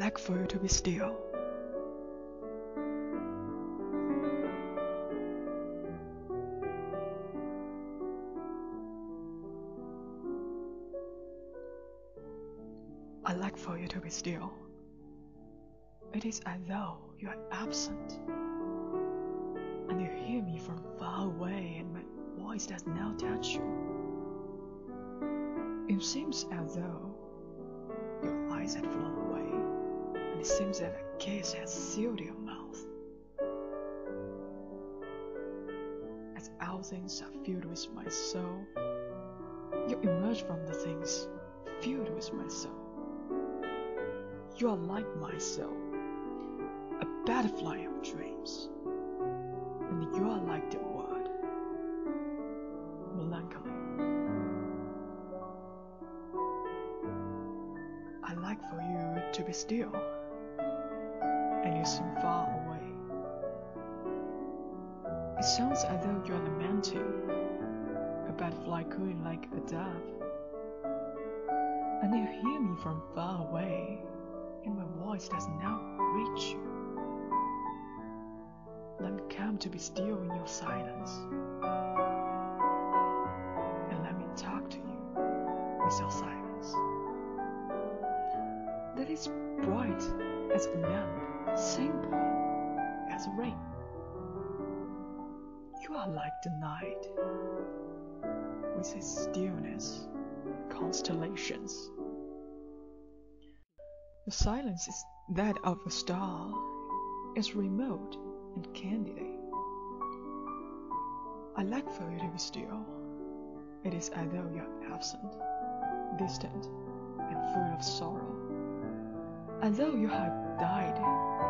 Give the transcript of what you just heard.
like for you to be still. I like for you to be still. It is as though you are absent, and you hear me from far away, and my voice does now touch you. It seems as though your eyes had flown it seems that a kiss has sealed your mouth. As all things are filled with my soul, you emerge from the things filled with my soul. You are like my soul, a butterfly of dreams, and you are like the word, melancholy. I like for you to be still, and you seem far away. It sounds as though you are lamenting, a butterfly cooing like a dove, and you hear me from far away and my voice does not reach you. Let me come to be still in your silence. And let me talk to you with your silence. That is bright as a lamp, simple as rain. You are like the night, with its stillness constellations. The silence is that of a star, is remote and candid. I like for you to be still. It is as though you are absent, distant, and full of sorrow. As though you had died.